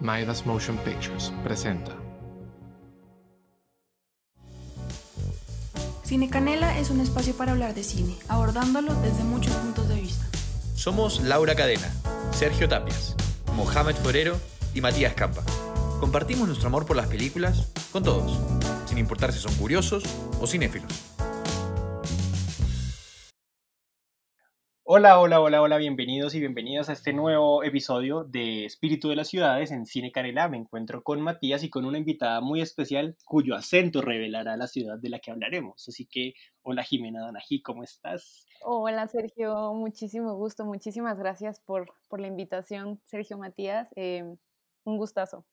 Midas Motion Pictures presenta. Cine Canela es un espacio para hablar de cine, abordándolo desde muchos puntos de vista. Somos Laura Cadena, Sergio Tapias, Mohamed Forero y Matías Campa. Compartimos nuestro amor por las películas con todos, sin importar si son curiosos o cinéfilos. Hola, hola, hola, hola, bienvenidos y bienvenidas a este nuevo episodio de Espíritu de las Ciudades en Cine Canela. Me encuentro con Matías y con una invitada muy especial cuyo acento revelará la ciudad de la que hablaremos. Así que, hola Jimena Donají, ¿cómo estás? Hola Sergio, muchísimo gusto, muchísimas gracias por, por la invitación, Sergio Matías. Eh, un gustazo.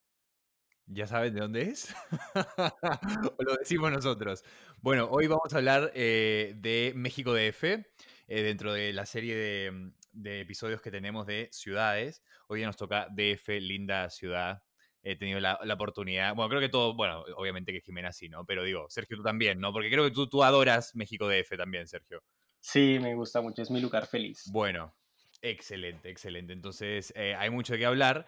¿Ya saben de dónde es? o lo decimos nosotros. Bueno, hoy vamos a hablar eh, de México DF. Eh, dentro de la serie mm, de, episodios que tenemos de ciudades. Hoy día nos toca DF, linda ciudad. He tenido la, oportunidad, bueno, creo que todo, bueno, obviamente que Jimena sí, ¿no? Pero digo, Sergio, tú también, ¿no? Porque creo que tú, tú adoras México DF también, Sergio. Sí, me gusta mucho, es mi lugar feliz. Bueno, excelente, excelente. Entonces, eh, hay mucho de qué hablar.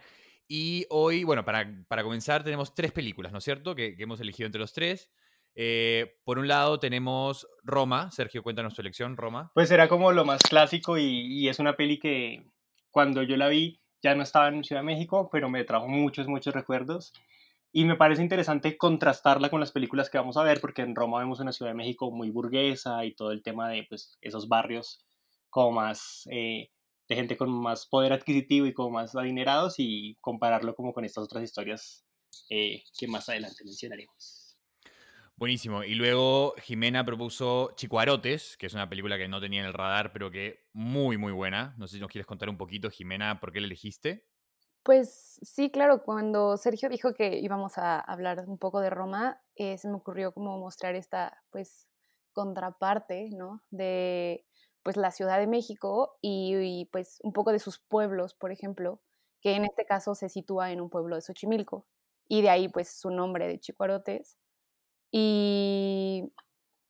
Y hoy, bueno, para, para comenzar, tenemos tres películas, ¿no es cierto? Que, que hemos elegido entre los tres. Eh, por un lado tenemos Roma. Sergio, cuéntanos tu elección, Roma. Pues era como lo más clásico y, es una peli que cuando yo la vi ya no estaba en Ciudad de México, pero me trajo muchos, muchos recuerdos. Y me parece interesante contrastarla con las películas que vamos a ver, porque en Roma vemos una Ciudad de México muy burguesa y todo el tema de pues, esos barrios como más eh, de gente con más poder adquisitivo y como más adinerados y compararlo como con estas otras historias eh, que más adelante mencionaremos. Buenísimo. Y luego Jimena propuso Chicuarotes, que es una película que no tenía en el radar, pero que muy, muy buena. No sé si nos quieres contar un poquito, Jimena, por qué la elegiste. Pues sí, claro, cuando Sergio dijo que íbamos a hablar un poco de Roma, eh, se me ocurrió como mostrar esta, pues, contraparte, ¿no? De, pues, la Ciudad de México y, y, pues, un poco de sus pueblos, por ejemplo, que en este caso se sitúa en un pueblo de Xochimilco. Y de ahí, pues, su nombre de Chicuarotes y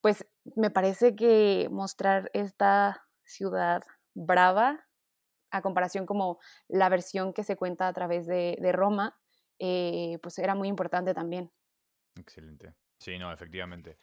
pues me parece que mostrar esta ciudad brava, a comparación como la versión que se cuenta a través de, Roma, eh, pues era muy importante también. Excelente. Sí, no, efectivamente.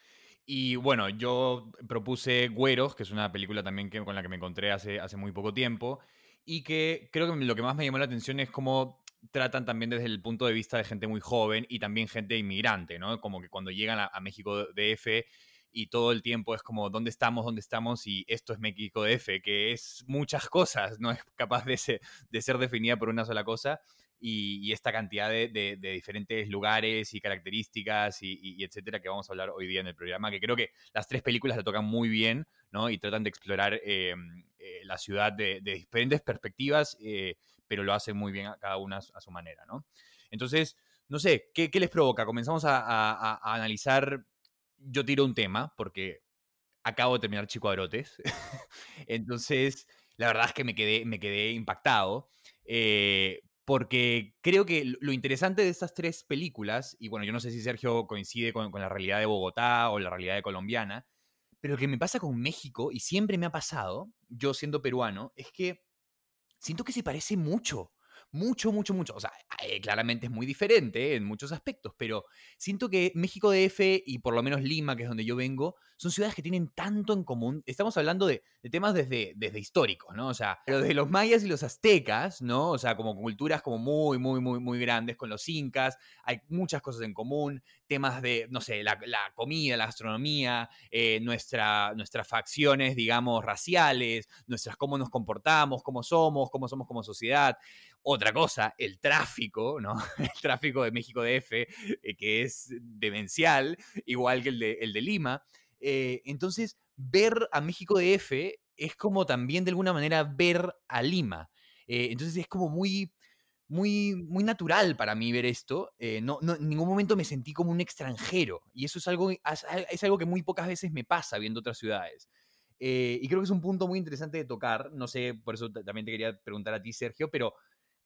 Y bueno, yo propuse Güeros, que es una película también que, con la que me encontré hace, hace muy poco tiempo, y que creo que lo que más me llamó la atención es cómo tratan también desde el punto de vista de gente muy joven y también gente inmigrante, ¿no? Como que cuando llegan a, México DF y todo el tiempo es como, ¿dónde estamos? ¿Dónde estamos? Y esto es México DF, que es muchas cosas, no es capaz de ser definida por una sola cosa. Y, esta cantidad de, diferentes lugares y características y, etcétera que vamos a hablar hoy día en el programa, que creo que las tres películas la tocan muy bien, ¿no? Y tratan de explorar eh, eh, la ciudad de, diferentes perspectivas eh, pero lo hacen muy bien a cada una a su manera, ¿no? Entonces, no sé, ¿qué, les provoca? Comenzamos a, analizar, yo tiro un tema, porque acabo de terminar Chico Arotes, entonces, la verdad es que me quedé, me quedé impactado, porque creo que lo interesante de estas tres películas, y bueno, yo no sé si Sergio coincide con, la realidad de Bogotá o la realidad de colombiana, pero lo que me pasa con México, y siempre me ha pasado, yo siendo peruano, es que siento que se parece mucho. Mucho, mucho, mucho. O sea, eh, claramente es muy diferente en muchos aspectos, pero siento que México DF y por lo menos Lima, que es donde yo vengo, son ciudades que tienen tanto en común. Estamos hablando de, temas desde, desde históricos, ¿no? O sea, pero desde los mayas y los aztecas, ¿no? O sea, como culturas como muy, muy, muy, muy grandes con los incas. Hay muchas cosas en común. Temas de, no sé, la, comida, la gastronomía, eh, nuestra, nuestras facciones, digamos, raciales, nuestras cómo nos comportamos, cómo somos, cómo somos como sociedad. Otra cosa, el tráfico, ¿no? El tráfico de México DF, eh, que es demencial, igual que el de, el de Lima. Eh, entonces, ver a México DF es como también de alguna manera ver a Lima. Eh, entonces es como muy, muy, muy natural para mí ver esto. no, no, en ningún momento me sentí como un extranjero. Y eso es algo, es algo que muy pocas veces me pasa viendo otras ciudades. y creo que es un punto muy interesante de tocar. No sé, por eso también te quería preguntar a ti, Sergio, pero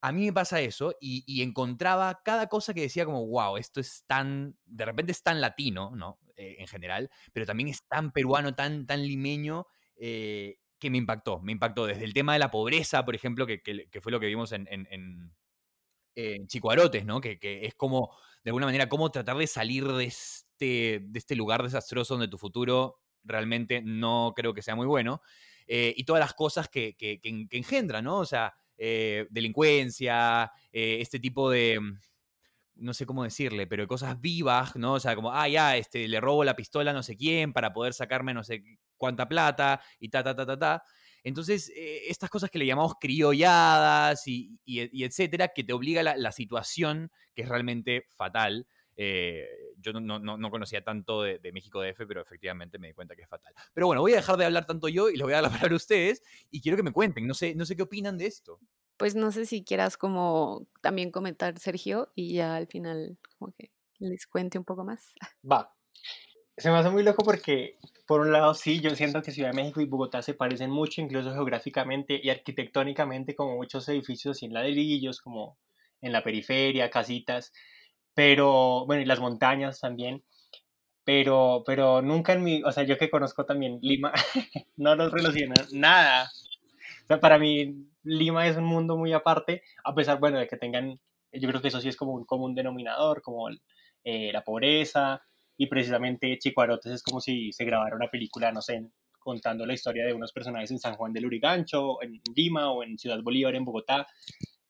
a mí me pasa eso y, encontraba cada cosa que decía como, wow, esto es tan, de repente es tan latino, ¿no? Eh, en general, pero también es tan peruano, tan, tan limeño, eh, que me impactó, me impactó desde el tema de la pobreza, por ejemplo, que, fue lo que vimos en, eh, Chicuarotes, ¿no? Que, que, es como, de alguna manera, cómo tratar de salir de este, de este lugar desastroso donde tu futuro realmente no creo que sea muy bueno. Eh, y todas las cosas que, que, que engendra, ¿no? O sea, eh, delincuencia, eh, este tipo de, mm, no sé cómo decirle, pero cosas vivas, ¿no? O sea, como, ah, ya, este, le robo la pistola a no sé quién para poder sacarme no sé cuánta plata y ta, ta, ta, ta, ta. Entonces, eh, estas cosas que le llamamos criolladas y, etcétera, que te obliga la, la situación, que es realmente fatal, eh, yo no, no, no, conocía tanto de, de, México DF, pero efectivamente me di cuenta que es fatal. Pero bueno, voy a dejar de hablar tanto yo y les voy a hablar a ustedes y quiero que me cuenten, no sé, no sé qué opinan de esto. Pues no sé si quieras como también comentar, Sergio, y ya al final como que les cuente un poco más. Va. Se me hace muy loco porque, por un lado, sí, yo siento que Ciudad de México y Bogotá se parecen mucho, incluso geográficamente y arquitectónicamente, como muchos edificios así en ladrillos, como en la periferia, casitas pero bueno, y las montañas también, pero, pero nunca en mi, o sea, yo que conozco también Lima, no los relaciono nada. Para mí Lima es un mundo muy aparte, a pesar, bueno, de que tengan, yo creo que eso sí es como un común denominador, como eh, la pobreza, y precisamente Chicuarotes es como si se grabara una película, no sé, contando la historia de unos personajes en San Juan del Urigancho, en Lima o en Ciudad Bolívar, en Bogotá.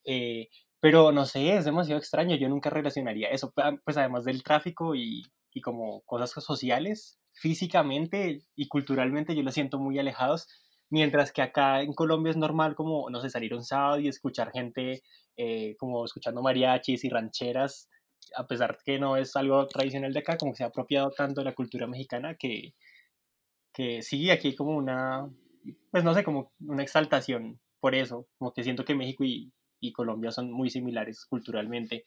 Eh, pero no sé, es demasiado extraño, yo nunca relacionaría eso, pues además del tráfico y, y como cosas sociales, físicamente y culturalmente yo los siento muy alejados, mientras que acá en Colombia es normal como, no sé, salir un sábado y escuchar gente eh, como escuchando mariachis y rancheras, a pesar que no es algo tradicional de acá, como que se ha apropiado tanto de la cultura mexicana que, que sí, aquí hay como una, pues no sé, como una exaltación por eso, como que siento que México y, y Colombia son muy similares culturalmente.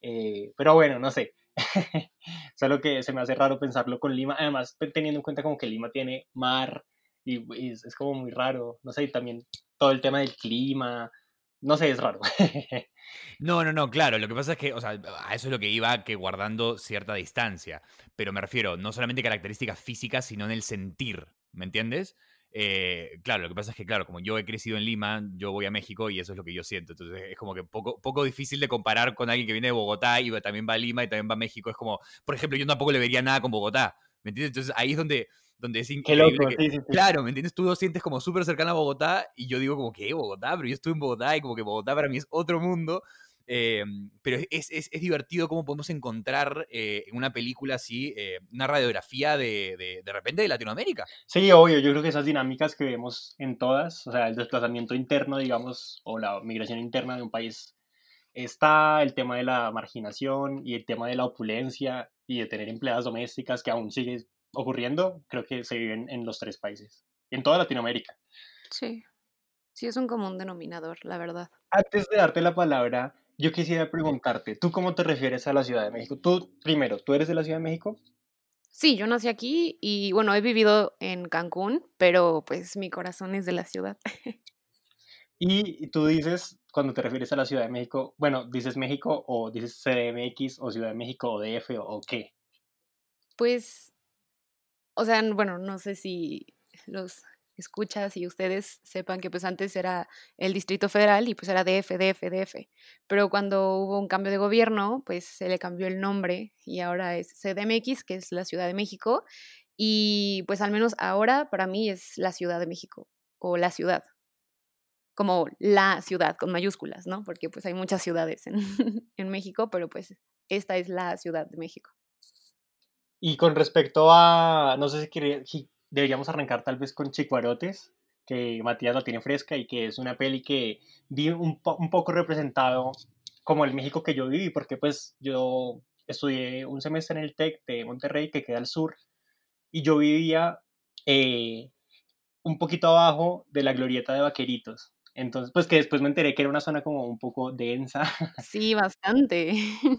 Eh, pero bueno, no sé. Solo que se me hace raro pensarlo con Lima. Además, teniendo en cuenta como que Lima tiene mar y, es, es, como muy raro. No sé, también todo el tema del clima. No sé, es raro. No, no, no, claro. Lo que pasa es que, o sea, a eso es lo que iba que guardando cierta distancia. Pero me refiero no solamente características físicas, sino en el sentir. ¿Me entiendes? Eh, claro, lo que pasa es que, claro, como yo he crecido en Lima, yo voy a México y eso es lo que yo siento. Entonces es como que poco, poco difícil de comparar con alguien que viene de Bogotá y también va a Lima y también va a México. Es como, por ejemplo, yo tampoco le vería nada con Bogotá. ¿Me entiendes? Entonces ahí es donde, donde es increíble. Claro, ¿me entiendes? Tú lo sientes como súper cercano a Bogotá y yo digo como, ¿qué? Bogotá, pero yo estuve en Bogotá y como que Bogotá para mí es otro mundo. Eh, pero es, es, es, divertido cómo podemos encontrar eh, en una película así eh, una radiografía de, de, de, repente de Latinoamérica. Sí, obvio, yo creo que esas dinámicas que vemos en todas, o sea, el desplazamiento interno, digamos, o la migración interna de un país, está el tema de la marginación y el tema de la opulencia y de tener empleadas domésticas que aún sigue ocurriendo, creo que se viven en los tres países, en toda Latinoamérica. Sí, sí es un común denominador, la verdad. Antes de darte la palabra, yo quisiera preguntarte, ¿tú cómo te refieres a la Ciudad de México? Tú, primero, ¿tú eres de la Ciudad de México? Sí, yo nací aquí y bueno, he vivido en Cancún, pero pues mi corazón es de la ciudad. y tú dices, cuando te refieres a la Ciudad de México, bueno, dices México o dices CDMX o Ciudad de México o DF o, qué? Pues, o sea, bueno, no sé si los escuchas y ustedes sepan que pues antes era el Distrito Federal y pues era DF, DF, DF. Pero cuando hubo un cambio de gobierno, pues se le cambió el nombre y ahora es CDMX, que es la Ciudad de México. Y pues al menos ahora para mí es la Ciudad de México o la ciudad. Como la ciudad con mayúsculas, ¿no? Porque pues hay muchas ciudades en, en México, pero pues esta es la Ciudad de México. Y con respecto a, no sé si, deberíamos arrancar tal vez con Chicuarotes, que Matías la tiene fresca y que es una peli que vi un, un poco representado como el México que yo viví, porque pues yo estudié un semestre en el TEC de Monterrey, que queda al sur, y yo vivía eh, un poquito abajo de la glorieta de Vaqueritos. Entonces, pues que después me enteré que era una zona como un poco densa. Sí, bastante.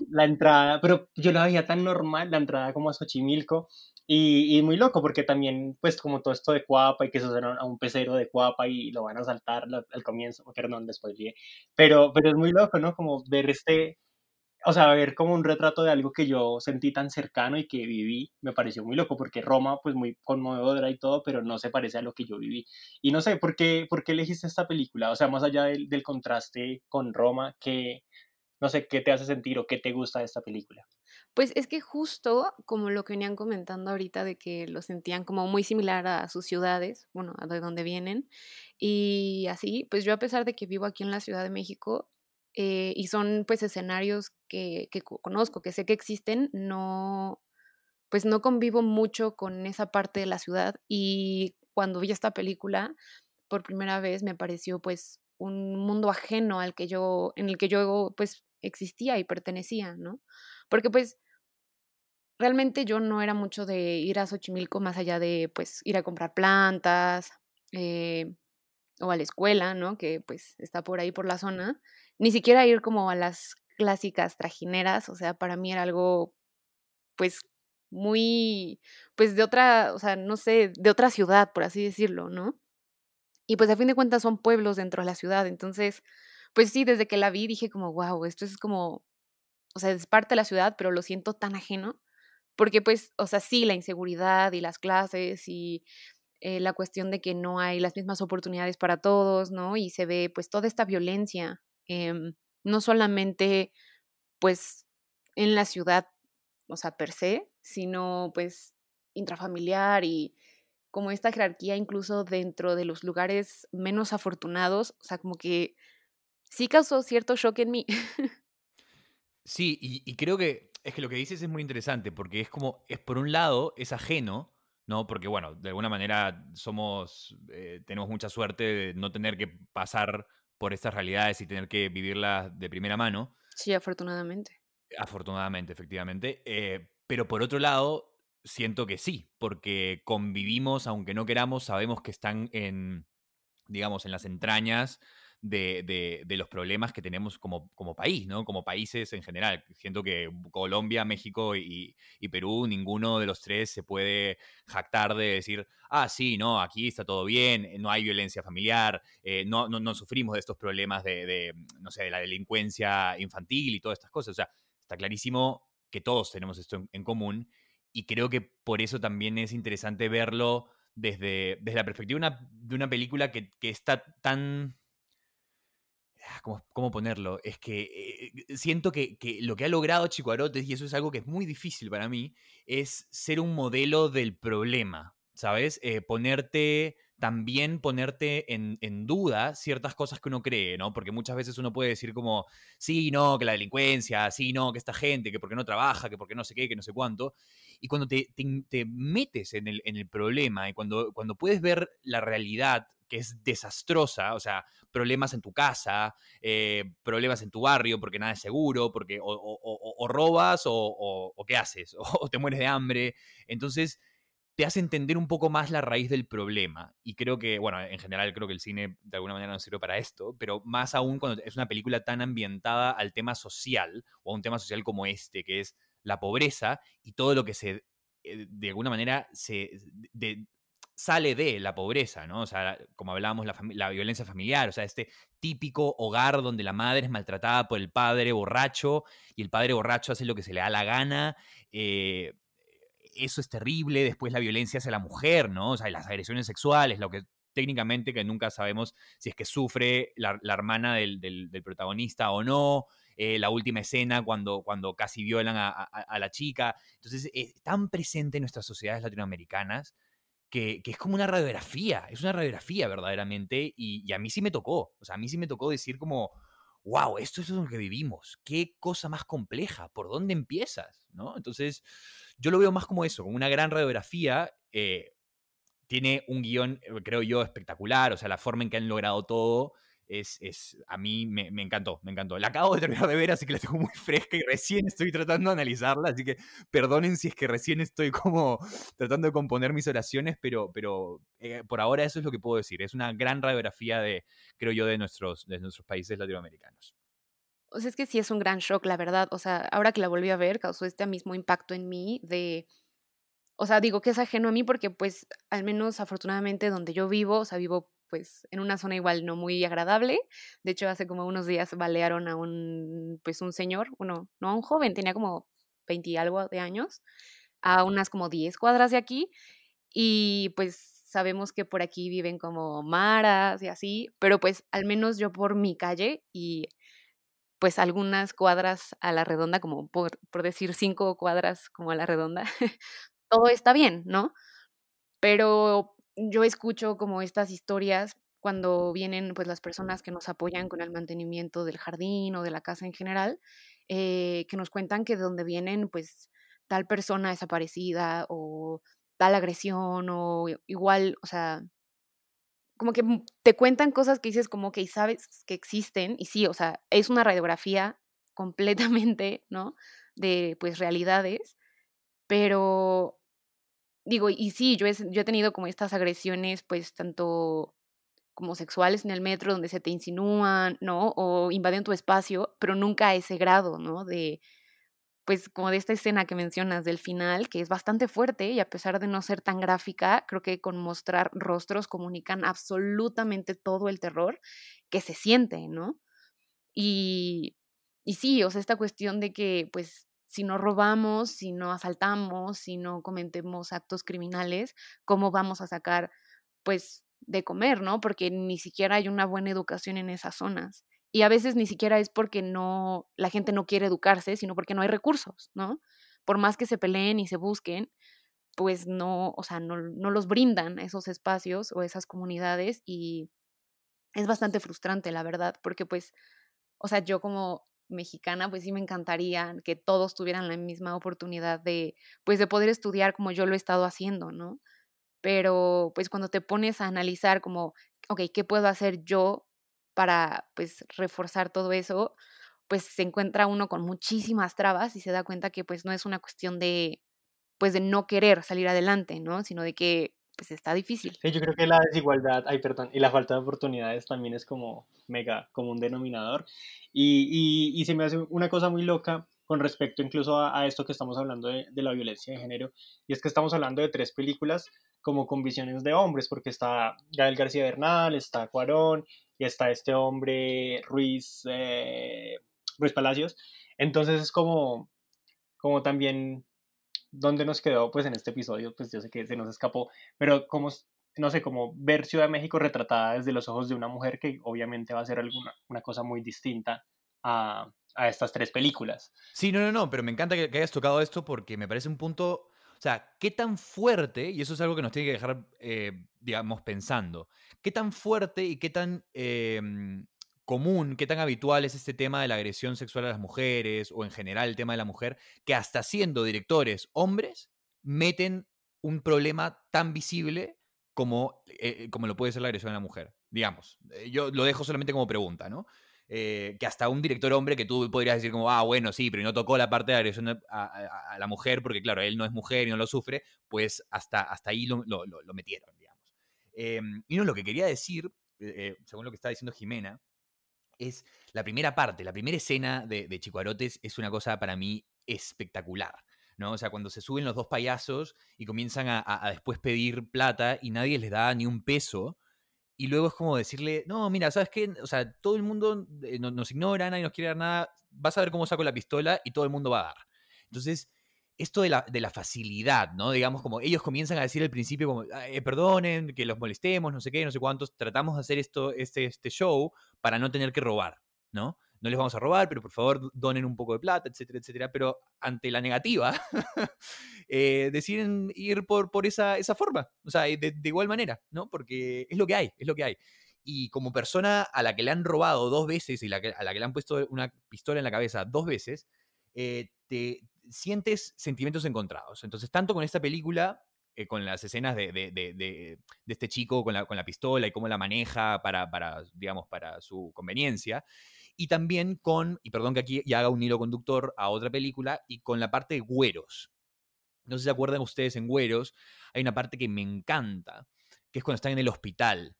La entrada, pero yo la veía tan normal, la entrada como a Xochimilco, y, y, muy loco porque también, pues como todo esto de Cuapa y que se a un pecero de Cuapa y lo van a saltar al comienzo, perdón, después llegué. Pero, pero es muy loco, ¿no? Como ver este, o sea, ver como un retrato de algo que yo sentí tan cercano y que viví, me pareció muy loco porque Roma, pues muy conmovedora y todo, pero no se parece a lo que yo viví. Y no sé, ¿por qué, por qué elegiste esta película? O sea, más allá del, del contraste con Roma, que no sé, qué te hace sentir o qué te gusta de esta película. Pues es que justo como lo que venían comentando ahorita de que lo sentían como muy similar a sus ciudades, bueno, a de donde vienen, y así, pues yo a pesar de que vivo aquí en la Ciudad de México, eh, y son pues escenarios que, que conozco, que sé que existen, no, pues no convivo mucho con esa parte de la ciudad y cuando vi esta película por primera vez me pareció pues un mundo ajeno al que yo, en el que yo pues existía y pertenecía, ¿no? Porque pues realmente yo no era mucho de ir a Xochimilco más allá de pues ir a comprar plantas eh, o a la escuela, ¿no? Que pues está por ahí por la zona. Ni siquiera ir como a las clásicas trajineras, o sea, para mí era algo pues muy, pues de otra, o sea, no sé, de otra ciudad, por así decirlo, ¿no? Y pues a fin de cuentas son pueblos dentro de la ciudad, entonces, pues sí, desde que la vi dije como, wow, esto es como, o sea, es parte de la ciudad, pero lo siento tan ajeno, porque pues, o sea, sí, la inseguridad y las clases y eh, la cuestión de que no hay las mismas oportunidades para todos, ¿no? Y se ve pues toda esta violencia, em, no solamente pues en la ciudad, o sea, per se, sino pues intrafamiliar y como esta jerarquía incluso dentro de los lugares menos afortunados, o sea, como que sí causó cierto shock en mí. Sí, y, creo que es que lo que dices es muy interesante, porque es como, es por un lado, es ajeno, ¿no? Porque, bueno, de alguna manera somos, eh, tenemos mucha suerte de no tener que pasar por estas realidades y tener que vivirlas de primera mano. Sí, afortunadamente. Afortunadamente, efectivamente. Eh, pero por otro lado, siento que sí, porque convivimos, aunque no queramos, sabemos que están en, digamos, en las entrañas de, los problemas que tenemos como, como, país, ¿no? Como países en general. Siento que Colombia, México y, Perú, ninguno de los tres se puede jactar de decir, ah, sí, no, aquí está todo bien, no hay violencia familiar, eh, no, no, sufrimos de estos problemas de, de, no sé, de la delincuencia infantil y todas estas cosas. O sea, está clarísimo que todos tenemos esto en, común y creo que por eso también es interesante verlo desde, desde la perspectiva de una, película que, está tan... Ah, ¿Cómo, ponerlo? Es que eh, siento que, lo que ha logrado Chico Arotes, y eso es algo que es muy difícil para mí, es ser un modelo del problema, ¿sabes? Eh, ponerte también ponerte en, duda ciertas cosas que uno cree, ¿no? Porque muchas veces uno puede decir como, sí, no, que la delincuencia, sí, no, que esta gente, que porque no trabaja, que porque no sé qué, que no sé cuánto. Y cuando te, te, metes en el, en el, problema y cuando, cuando puedes ver la realidad que es desastrosa, o sea, problemas en tu casa, eh, problemas en tu barrio porque nada es seguro, porque o, robas o, qué haces, o te mueres de hambre. Entonces, te hace entender un poco más la raíz del problema. Y creo que, bueno, en general creo que el cine de alguna manera no sirve para esto, pero más aún cuando es una película tan ambientada al tema social o a un tema social como este, que es la pobreza y todo lo que se, eh, de alguna manera, se, sale de la pobreza, ¿no? O sea, como hablábamos, la, la, violencia familiar, o sea, este típico hogar donde la madre es maltratada por el padre borracho y el padre borracho hace lo que se le da la gana. Eh, eso es terrible, después la violencia hacia la mujer, ¿no? O sea, las agresiones sexuales, lo que técnicamente que nunca sabemos si es que sufre la, hermana del, protagonista o no, eh, la última escena cuando, cuando casi violan a, la chica. Entonces, es tan presente en nuestras sociedades latinoamericanas que, es como una radiografía, es una radiografía verdaderamente, y, a mí sí me tocó, o sea, a mí sí me tocó decir como, wow, esto es lo que vivimos, qué cosa más compleja, ¿por dónde empiezas? ¿No? Entonces, yo lo veo más como eso, una gran radiografía. Eh, tiene un guion, eh, creo yo, espectacular. O sea, la forma en que han logrado todo es, es a mí me, encantó, me encantó. La acabo de terminar de ver, así que la tengo muy fresca y recién estoy tratando de analizarla. Así que perdonen si es que recién estoy como tratando de componer mis oraciones, pero, pero eh, por ahora eso es lo que puedo decir. Es una gran radiografía de, creo yo, de nuestros, de nuestros países latinoamericanos. O sea, es que sí es un gran shock, la verdad. O sea, ahora que la volví a ver, causó este mismo impacto en mí de... O sea, digo que es ajeno a mí porque pues al menos afortunadamente donde yo vivo, o sea, vivo pues en una zona igual no muy agradable. De hecho, hace como unos días balearon a un, pues un señor, uno, no a un joven, tenía como 20 y algo de años, a unas como 10 cuadras de aquí. Y pues sabemos que por aquí viven como maras y así, pero pues al menos yo por mi calle y pues algunas cuadras a la redonda, como por, por decir cinco cuadras como a la redonda, todo está bien, ¿no? Pero yo escucho como estas historias cuando vienen pues las personas que nos apoyan con el mantenimiento del jardín o de la casa en general, eh, que nos cuentan que de donde vienen pues tal persona desaparecida o tal agresión o igual, o sea, como que te cuentan cosas que dices como que sabes que existen y sí, o sea, es una radiografía completamente, ¿no? De pues realidades, pero digo, y sí, yo he, yo he tenido como estas agresiones pues tanto como sexuales en el metro donde se te insinúan, ¿no? O invaden tu espacio, pero nunca a ese grado, ¿no? De, pues como de esta escena que mencionas del final, que es bastante fuerte y a pesar de no ser tan gráfica, creo que con mostrar rostros comunican absolutamente todo el terror que se siente, ¿no? Y, y sí, o sea, esta cuestión de que, pues, si no robamos, si no asaltamos, si no cometemos actos criminales, ¿cómo vamos a sacar, pues, de comer, ¿no? Porque ni siquiera hay una buena educación en esas zonas. Y a veces ni siquiera es porque no, la gente no quiere educarse, sino porque no hay recursos, ¿no? Por más que se peleen y se busquen, pues no, o sea, no, no los brindan esos espacios o esas comunidades y es bastante frustrante, la verdad, porque pues, o sea, yo como mexicana, pues sí me encantaría que todos tuvieran la misma oportunidad de, pues de poder estudiar como yo lo he estado haciendo, ¿no? pero pues cuando te pones a analizar como, ok, ¿qué puedo hacer yo para pues reforzar todo eso? Pues se encuentra uno con muchísimas trabas y se da cuenta que pues no es una cuestión de pues de no querer salir adelante, ¿no? Sino de que pues está difícil. Sí, yo creo que la desigualdad, ay, perdón, y la falta de oportunidades también es como mega, como un denominador. Y, y, y se me hace una cosa muy loca con respecto incluso a, esto que estamos hablando de, de, la violencia de género, y es que estamos hablando de tres películas como con visiones de hombres, porque está Gael García Bernal, está Cuarón y está este hombre Ruiz, eh, Ruiz Palacios. Entonces es como, como también dónde nos quedó pues en este episodio, pues yo sé que se nos escapó, pero como, no sé, como ver Ciudad de México retratada desde los ojos de una mujer que obviamente va a ser alguna una cosa muy distinta a, a estas tres películas. Sí, no, no, no, pero me encanta que, hayas tocado esto porque me parece un punto o sea, ¿qué tan fuerte, y eso es algo que nos tiene que dejar, eh, digamos, pensando, qué tan fuerte y qué tan em, común, qué tan habitual es este tema de la agresión sexual a las mujeres, o en general el tema de la mujer, que hasta siendo directores hombres, meten un problema tan visible como, eh, como lo puede ser la agresión a la mujer? Digamos, eh, yo lo dejo solamente como pregunta, ¿no? Eh, que hasta un director hombre que tú podrías decir como, ah, bueno, sí, pero no tocó la parte de agresión a, la mujer porque, claro, él no es mujer y no lo sufre, pues hasta, hasta ahí lo, metieron, digamos. Em, y no, lo que quería decir, eh, eh, según lo que está diciendo Jimena, es la primera parte, la primera escena de, de Chicuarotes es una cosa para mí espectacular. ¿no? O sea, cuando se suben los dos payasos y comienzan a, después pedir plata y nadie les da ni un peso, y luego es como decirle, no, mira, ¿sabes qué? O sea, todo el mundo eh, nos ignora, nadie nos quiere dar nada, vas a ver cómo saco la pistola y todo el mundo va a dar. Entonces, esto de la, de la facilidad, ¿no? Digamos, como ellos comienzan a decir al principio, como, eh, perdonen, que los molestemos, no sé qué, no sé cuántos, tratamos de hacer esto, este, este show para no tener que robar, ¿no? no les vamos a robar, pero por favor donen un poco de plata, etcétera, etcétera. Pero ante la negativa, eh, deciden ir por, por esa, esa forma, o sea, de, igual manera, ¿no? Porque es lo que hay, es lo que hay. Y como persona a la que le han robado dos veces y la a la que le han puesto una pistola en la cabeza dos veces, eh, te sientes sentimientos encontrados. Entonces, tanto con esta película eh, con las escenas de, de, este chico con la, con la, pistola y cómo la maneja para, para, digamos, para su conveniencia y también con, y perdón que aquí ya haga un hilo conductor a otra película, y con la parte de güeros. No sé si se acuerdan ustedes en Güeros, hay una parte que me encanta, que es cuando están en el hospital.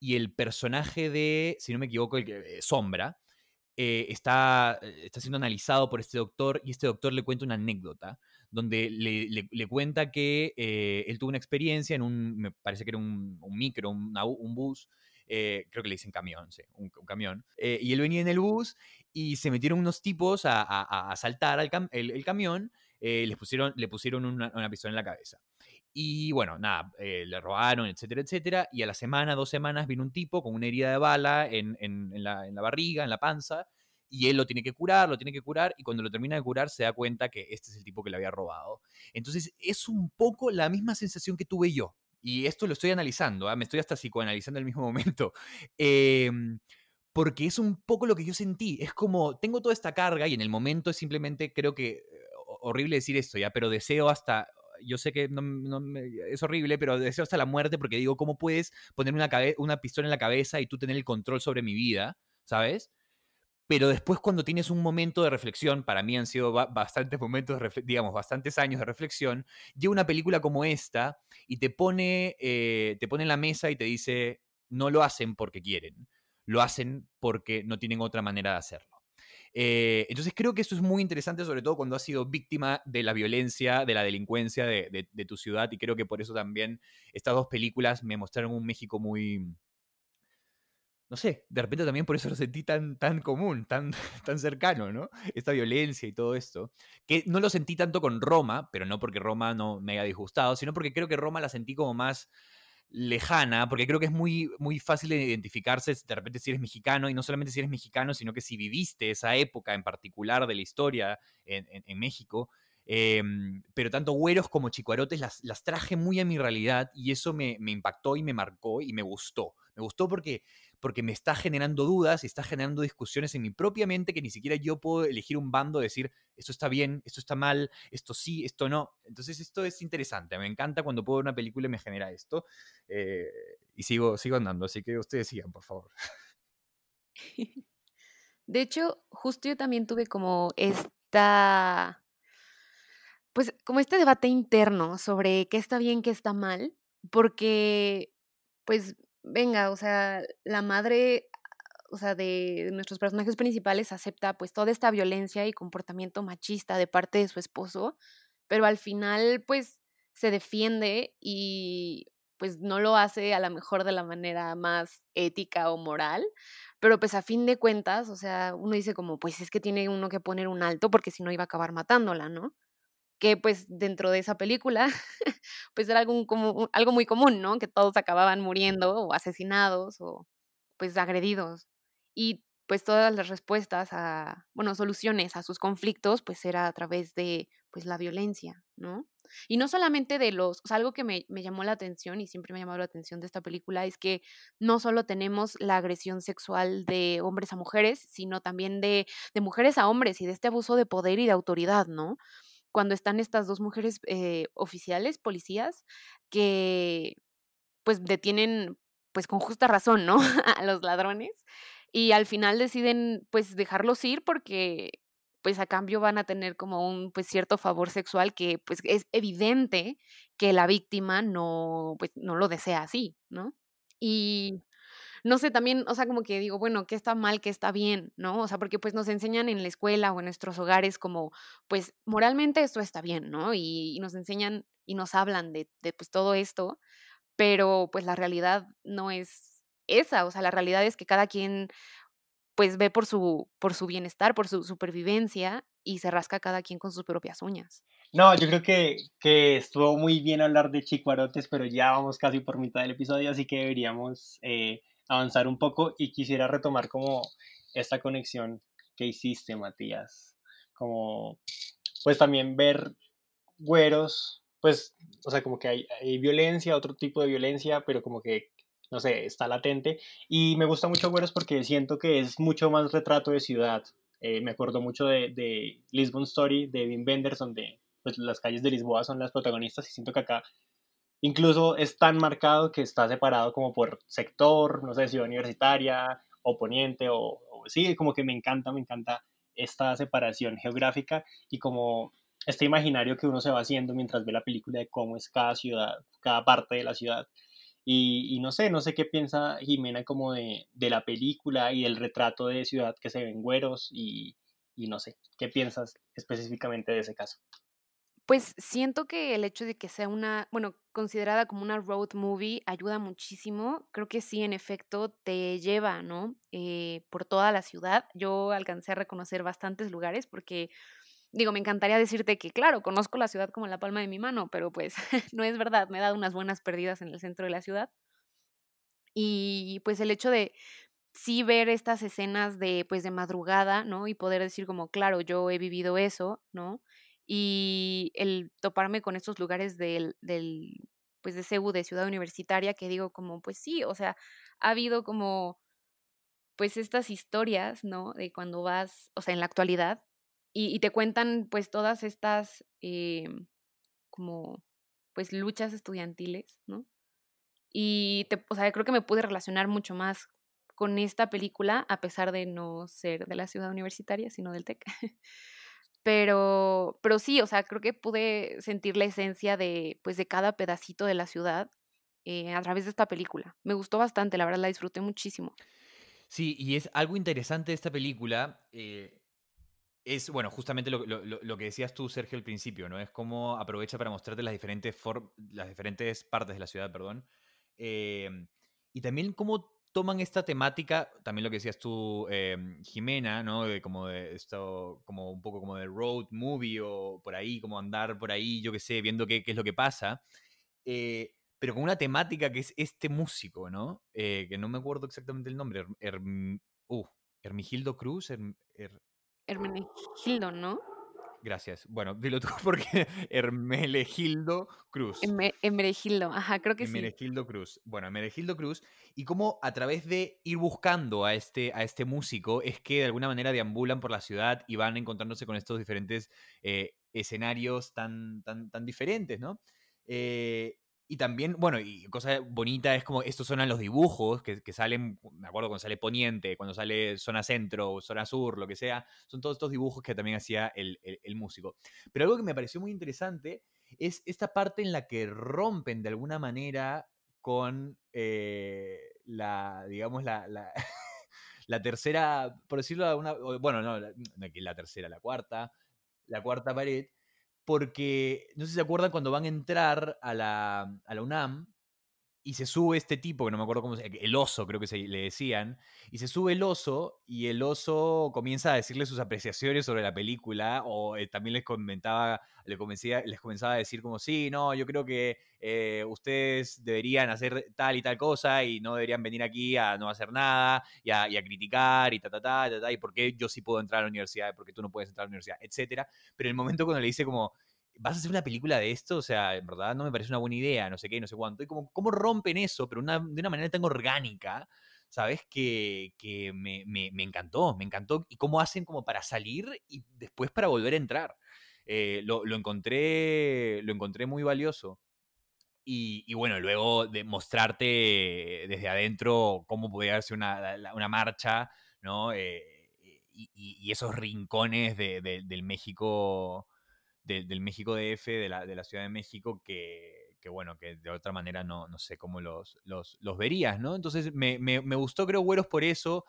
Y el personaje de, si no me equivoco, el que, eh, Sombra, eh, está, eh, está siendo analizado por este doctor y este doctor le cuenta una anécdota donde le, le, cuenta que él tuvo una experiencia en un, me parece que era un, micro, un, bus, eh, creo que le dicen camión, sí, un, camión. Eh, y él venía en el bus y se metieron unos tipos a, a, asaltar al el, camión, eh, les pusieron, le pusieron una, pistola en la cabeza. Y bueno, nada, le robaron, etcétera, etcétera. Y a la semana, dos semanas, vino un tipo con una herida de bala en, en, la, en la, barriga, en la panza. y él lo tiene que curar, lo tiene que curar, y cuando lo termina de curar se da cuenta que este es el tipo que le había robado. Entonces es un poco la misma sensación que tuve yo. Y esto lo estoy analizando, ¿ah? me estoy hasta psicoanalizando en el mismo momento. Em, porque es un poco lo que yo sentí. Es como, tengo toda esta carga y en el momento es simplemente, creo que, eh, horrible decir esto ya, pero deseo hasta, yo sé que no, es horrible, pero deseo hasta la muerte porque digo, ¿cómo puedes poner una, pistola en la cabeza y tú tener el control sobre mi vida? ¿Sabes? pero después cuando tienes un momento de reflexión, para mí han sido bastantes momentos, digamos, bastantes años de reflexión, llega una película como esta y te pone, eh, te pone en la mesa y te dice, no lo hacen porque quieren, lo hacen porque no tienen otra manera de hacerlo. Eh, entonces creo que eso es muy interesante, sobre todo cuando has sido víctima de la violencia, de la delincuencia de, de tu ciudad, y creo que por eso también estas dos películas me mostraron un México muy, no sé, de repente también por eso lo sentí tan, tan común, tan, tan cercano, ¿no? Esta violencia y todo esto. Que no lo sentí tanto con Roma, pero no porque Roma no me haya disgustado, sino porque creo que Roma la sentí como más lejana, porque creo que es muy, muy fácil de identificarse de repente si eres mexicano, y no solamente si eres mexicano, sino que si viviste esa época en particular de la historia en, en, México. Em, pero tanto güeros como chicuarotes las, las, traje muy a mi realidad y eso me, me impactó y me marcó y me gustó. Me gustó porque porque me está generando dudas y está generando discusiones en mi propia mente que ni siquiera yo puedo elegir un bando, decir, esto está bien, esto está mal, esto sí, esto no. Entonces esto es interesante, me encanta cuando puedo ver una película y me genera esto. Eh, y sigo, sigo andando, así que ustedes sigan, por favor. De hecho, justo yo también tuve como esta, pues como este debate interno sobre qué está bien, qué está mal, porque pues venga, o sea, la madre, o sea, de nuestros personajes principales acepta pues toda esta violencia y comportamiento machista de parte de su esposo, pero al final pues se defiende y pues no lo hace a lo mejor de la manera más ética o moral, pero pues a fin de cuentas, o sea, uno dice como, pues es que tiene uno que poner un alto porque si no iba a acabar matándola, ¿no? Que pues dentro de esa película, pues era algo, como, algo muy común, ¿no? Que todos acababan muriendo o asesinados o pues agredidos. Y pues todas las respuestas a, bueno, soluciones a sus conflictos, pues era a través de pues la violencia, ¿no? Y no solamente de los, algo que me, me llamó la atención y siempre me ha llamado la atención de esta película es que no solo tenemos la agresión sexual de hombres a mujeres, sino también de, de mujeres a hombres y de este abuso de poder y de autoridad, ¿no? Cuando están estas dos mujeres eh, oficiales, policías, que pues detienen pues con justa razón, ¿no? a los ladrones y al final deciden pues dejarlos ir porque pues a cambio van a tener como un pues cierto favor sexual que pues es evidente que la víctima no pues no lo desea así, ¿no? Y no sé, también, o sea, como que digo, bueno, ¿qué está mal, qué está bien, ¿no? O sea, porque pues nos enseñan en la escuela o en nuestros hogares como, pues moralmente esto está bien, ¿no? Y, nos enseñan y nos hablan de, pues todo esto, pero pues la realidad no es esa, o sea, la realidad es que cada quien pues ve por su, por su bienestar, por su supervivencia y se rasca cada quien con sus propias uñas. No, yo creo que, que estuvo muy bien hablar de chicuarotes, pero ya vamos casi por mitad del episodio, así que deberíamos eh, avanzar un poco y quisiera retomar como esta conexión que hiciste, Matías. Como, pues también ver güeros, pues, o sea, como que hay, violencia, otro tipo de violencia, pero como que, no sé, está latente. Y me gusta mucho güeros porque siento que es mucho más retrato de ciudad. Eh, me acuerdo mucho de, de Lisbon Story, de Wim Wenders, donde pues, las calles de Lisboa son las protagonistas y siento que acá Incluso es tan marcado que está separado como por sector, no sé, ciudad universitaria o poniente o, sí, como que me encanta, me encanta esta separación geográfica y como este imaginario que uno se va haciendo mientras ve la película de cómo es cada ciudad, cada parte de la ciudad. Y, no sé, no sé qué piensa Jimena como de, de, la película y del retrato de ciudad que se ven güeros y, y no sé, ¿qué piensas específicamente de ese caso? Pues siento que el hecho de que sea una, bueno, considerada como una road movie ayuda muchísimo. Creo que sí, en efecto, te lleva, ¿no? Eh, por toda la ciudad. Yo alcancé a reconocer bastantes lugares porque, digo, me encantaría decirte que, claro, conozco la ciudad como la palma de mi mano, pero pues no es verdad. Me he dado unas buenas perdidas en el centro de la ciudad. Y pues el hecho de sí ver estas escenas de, pues, de madrugada, ¿no? Y poder decir como, claro, yo he vivido eso, ¿no? Y el toparme con estos lugares del, del pues, de CEU, de Ciudad Universitaria, que digo como, pues sí, o sea, ha habido como, pues, estas historias, ¿no? De cuando vas, o sea, en la actualidad, y, te cuentan, pues, todas estas, em, como, pues, luchas estudiantiles, ¿no? Y, te, o sea, creo que me pude relacionar mucho más con esta película, a pesar de no ser de la ciudad universitaria, sino del TEC. Pero, pero sí, o sea, creo que pude sentir la esencia de, pues, de cada pedacito de la ciudad eh, a través de esta película. Me gustó bastante, la verdad la disfruté muchísimo. Sí, y es algo interesante de esta película. eh, es, bueno, justamente lo, lo- lo- que decías tú, Sergio, al principio, ¿no? Es cómo aprovecha para mostrarte las diferentes, las diferentes partes de la ciudad, perdón. Eh, y también cómo toman esta temática, también lo que decías tú, eh, Jimena, ¿no? Como de esto, como un poco como de road movie o por ahí, como andar por ahí, yo qué sé, viendo qué, qué es lo que pasa. Eh, pero con una temática que es este músico, ¿no? Eh, que no me acuerdo exactamente el nombre. Her- Herm- uh, Hermigildo Cruz. Her- Hermenegildo, ¿no? Gracias. Bueno, dilo tú porque Hermelegildo Cruz. Hermenegildo, ajá, creo que sí. Hermenegildo Cruz. Bueno, Hermenegildo Cruz. Y cómo a través de ir buscando a este, a este músico es que de alguna manera deambulan por la ciudad y van encontrándose con estos diferentes eh, escenarios tan, tan, tan diferentes, ¿no? Eh, y también, bueno, y cosa bonita es como estos son los dibujos que, que salen, me acuerdo cuando sale Poniente, cuando sale Zona Centro, Zona Sur, lo que sea, son todos estos dibujos que también hacía el, el- músico. Pero algo que me pareció muy interesante es esta parte en la que rompen de alguna manera con eh, la, digamos, la, la, tercera, por decirlo de alguna, bueno, no, la, la tercera, la cuarta, la cuarta pared, porque no sé si se acuerdan cuando van a entrar a la, a la UNAM y se sube este tipo, que no me acuerdo cómo se el oso creo que se le decían, y se sube el oso y el oso comienza a decirle sus apreciaciones sobre la película, o eh, también les comentaba, les, convencía- les comenzaba a decir como, sí, no, yo creo que eh, ustedes deberían hacer tal y tal cosa y no deberían venir aquí a no hacer nada y a, criticar y ta, ta, ta, ta, ta, y por qué yo sí puedo entrar a la universidad, porque tú no puedes entrar a la universidad, etcétera. Pero el momento cuando le dice como, ¿vas a hacer una película de esto? O sea, en verdad no me parece una buena idea, no sé qué, no sé cuánto. Y como, ¿cómo rompen eso? Pero de una manera tan orgánica, ¿sabes? Que, me, encantó, me encantó. Y cómo hacen como para salir y después para volver a entrar. Eh, lo, encontré, lo encontré muy valioso. Y, bueno, luego de mostrarte desde adentro cómo podía ser una, marcha, ¿no? Eh, y, esos rincones de- de- del México del, México DF, de la, de la Ciudad de México, que, que bueno, que de otra manera no, no sé cómo los, los, los verías, ¿no? Entonces me, me, me gustó, creo, Güeros por eso,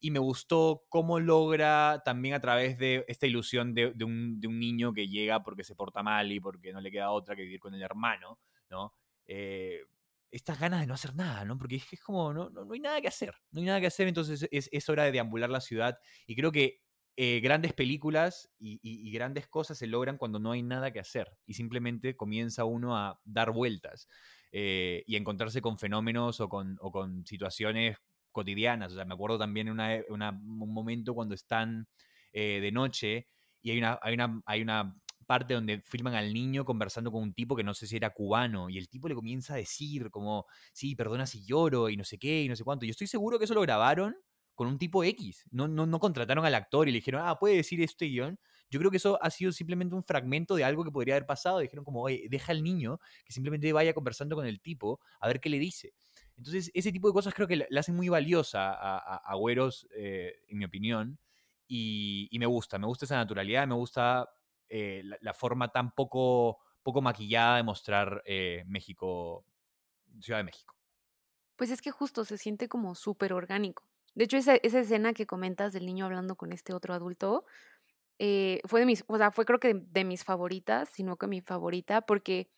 y me gustó cómo logra también a través de esta ilusión de, de un, de un niño que llega porque se porta mal y porque no le queda otra que vivir con el hermano, ¿no? Eh, estas ganas de no hacer nada, ¿no? Porque es, es como, no, no, no hay nada que hacer, no hay nada que hacer, entonces es, es hora de deambular la ciudad y creo que eh, grandes películas y, y- y grandes cosas se logran cuando no hay nada que hacer y simplemente comienza uno a dar vueltas eh, y a encontrarse con fenómenos o con, o con situaciones cotidianas. O sea, me acuerdo también una, e- una- un momento cuando están eh, de noche y hay una, hay, una, hay una parte donde filman al niño conversando con un tipo que no sé si era cubano y el tipo le comienza a decir como, sí, perdona si lloro y no sé qué y no sé cuánto. Yo estoy seguro que eso lo grabaron con un tipo X. No, no, no contrataron al actor y le dijeron, ah, puede decir este guion. Yo creo que eso ha sido simplemente un fragmento de algo que podría haber pasado. Dijeron como, oye, deja al niño que simplemente vaya conversando con el tipo a ver qué le dice. Entonces, ese tipo de cosas creo que la hacen muy valiosa a, a, Güeros, eh, en mi opinión. Y, y me gusta, me gusta esa naturalidad, me gusta eh, la, la forma tan poco, poco maquillada de mostrar eh, México, Ciudad de México. Pues es que justo se siente como súper orgánico. De hecho, esa, escena que comentas del niño hablando con este otro adulto eh, fue de mis, o sea, fue creo que de, mis favoritas, sino que mi favorita, porque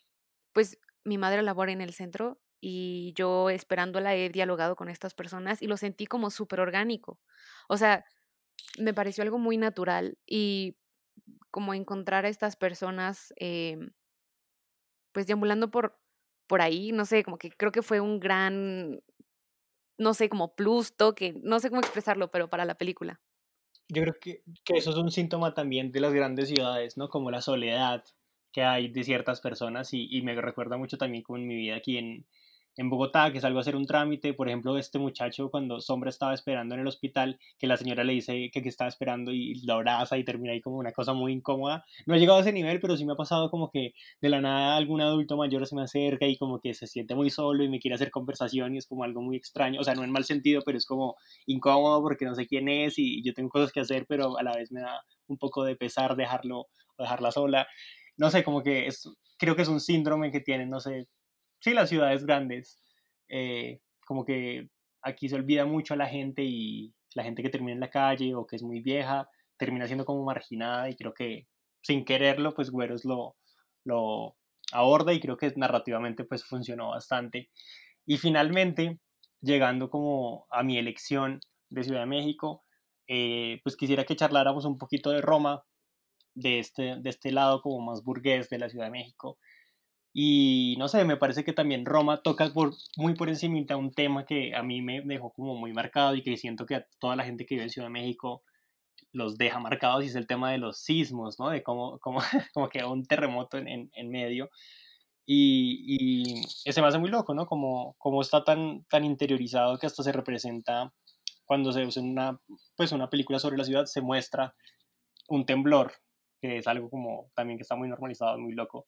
pues mi madre labora en el centro y yo esperándola he dialogado con estas personas y lo sentí como súper orgánico. O sea, me pareció algo muy natural y como encontrar a estas personas em, pues deambulando por, por ahí, no sé, como que creo que fue un gran no sé, como plus, toque, no sé cómo expresarlo, pero para la película. Yo creo que, que eso es un síntoma también de las grandes ciudades, ¿no? Como la soledad que hay de ciertas personas y, y me recuerda mucho también como mi vida aquí en, en Bogotá, que salgo a hacer un trámite, por ejemplo, este muchacho cuando Sombra estaba esperando en el hospital, que la señora le dice que, que estaba esperando y lo abraza y termina ahí como una cosa muy incómoda. No he llegado a ese nivel, pero sí me ha pasado como que de la nada algún adulto mayor se me acerca y como que se siente muy solo y me quiere hacer conversación y es como algo muy extraño, o sea, no en mal sentido, pero es como incómodo porque no sé quién es y yo tengo cosas que hacer, pero a la vez me da un poco de pesar dejarlo o dejarla sola. No sé, como que es, creo que es un síndrome que tienen, no sé, sí, las ciudades grandes, eh, como que aquí se olvida mucho a la gente y la gente que termina en la calle o que es muy vieja termina siendo como marginada y creo que sin quererlo, pues Güeros lo, lo aborda y creo que narrativamente pues funcionó bastante. Y finalmente, llegando como a mi elección de Ciudad de México, eh, pues quisiera que charláramos un poquito de Roma, de este, de este lado como más burgués de la Ciudad de México, y no sé, me parece que también Roma toca por, muy por encima un tema que a mí me dejó como muy marcado y que siento que a toda la gente que vive en Ciudad de México los deja marcados y es el tema de los sismos, ¿no? De cómo, cómo como que un terremoto en, en, medio. Y, y ese me hace muy loco, ¿no? Como, como está tan, tan interiorizado que hasta se representa cuando se usa una, pues una película sobre la ciudad, se muestra un temblor, que es algo como también que está muy normalizado, muy loco.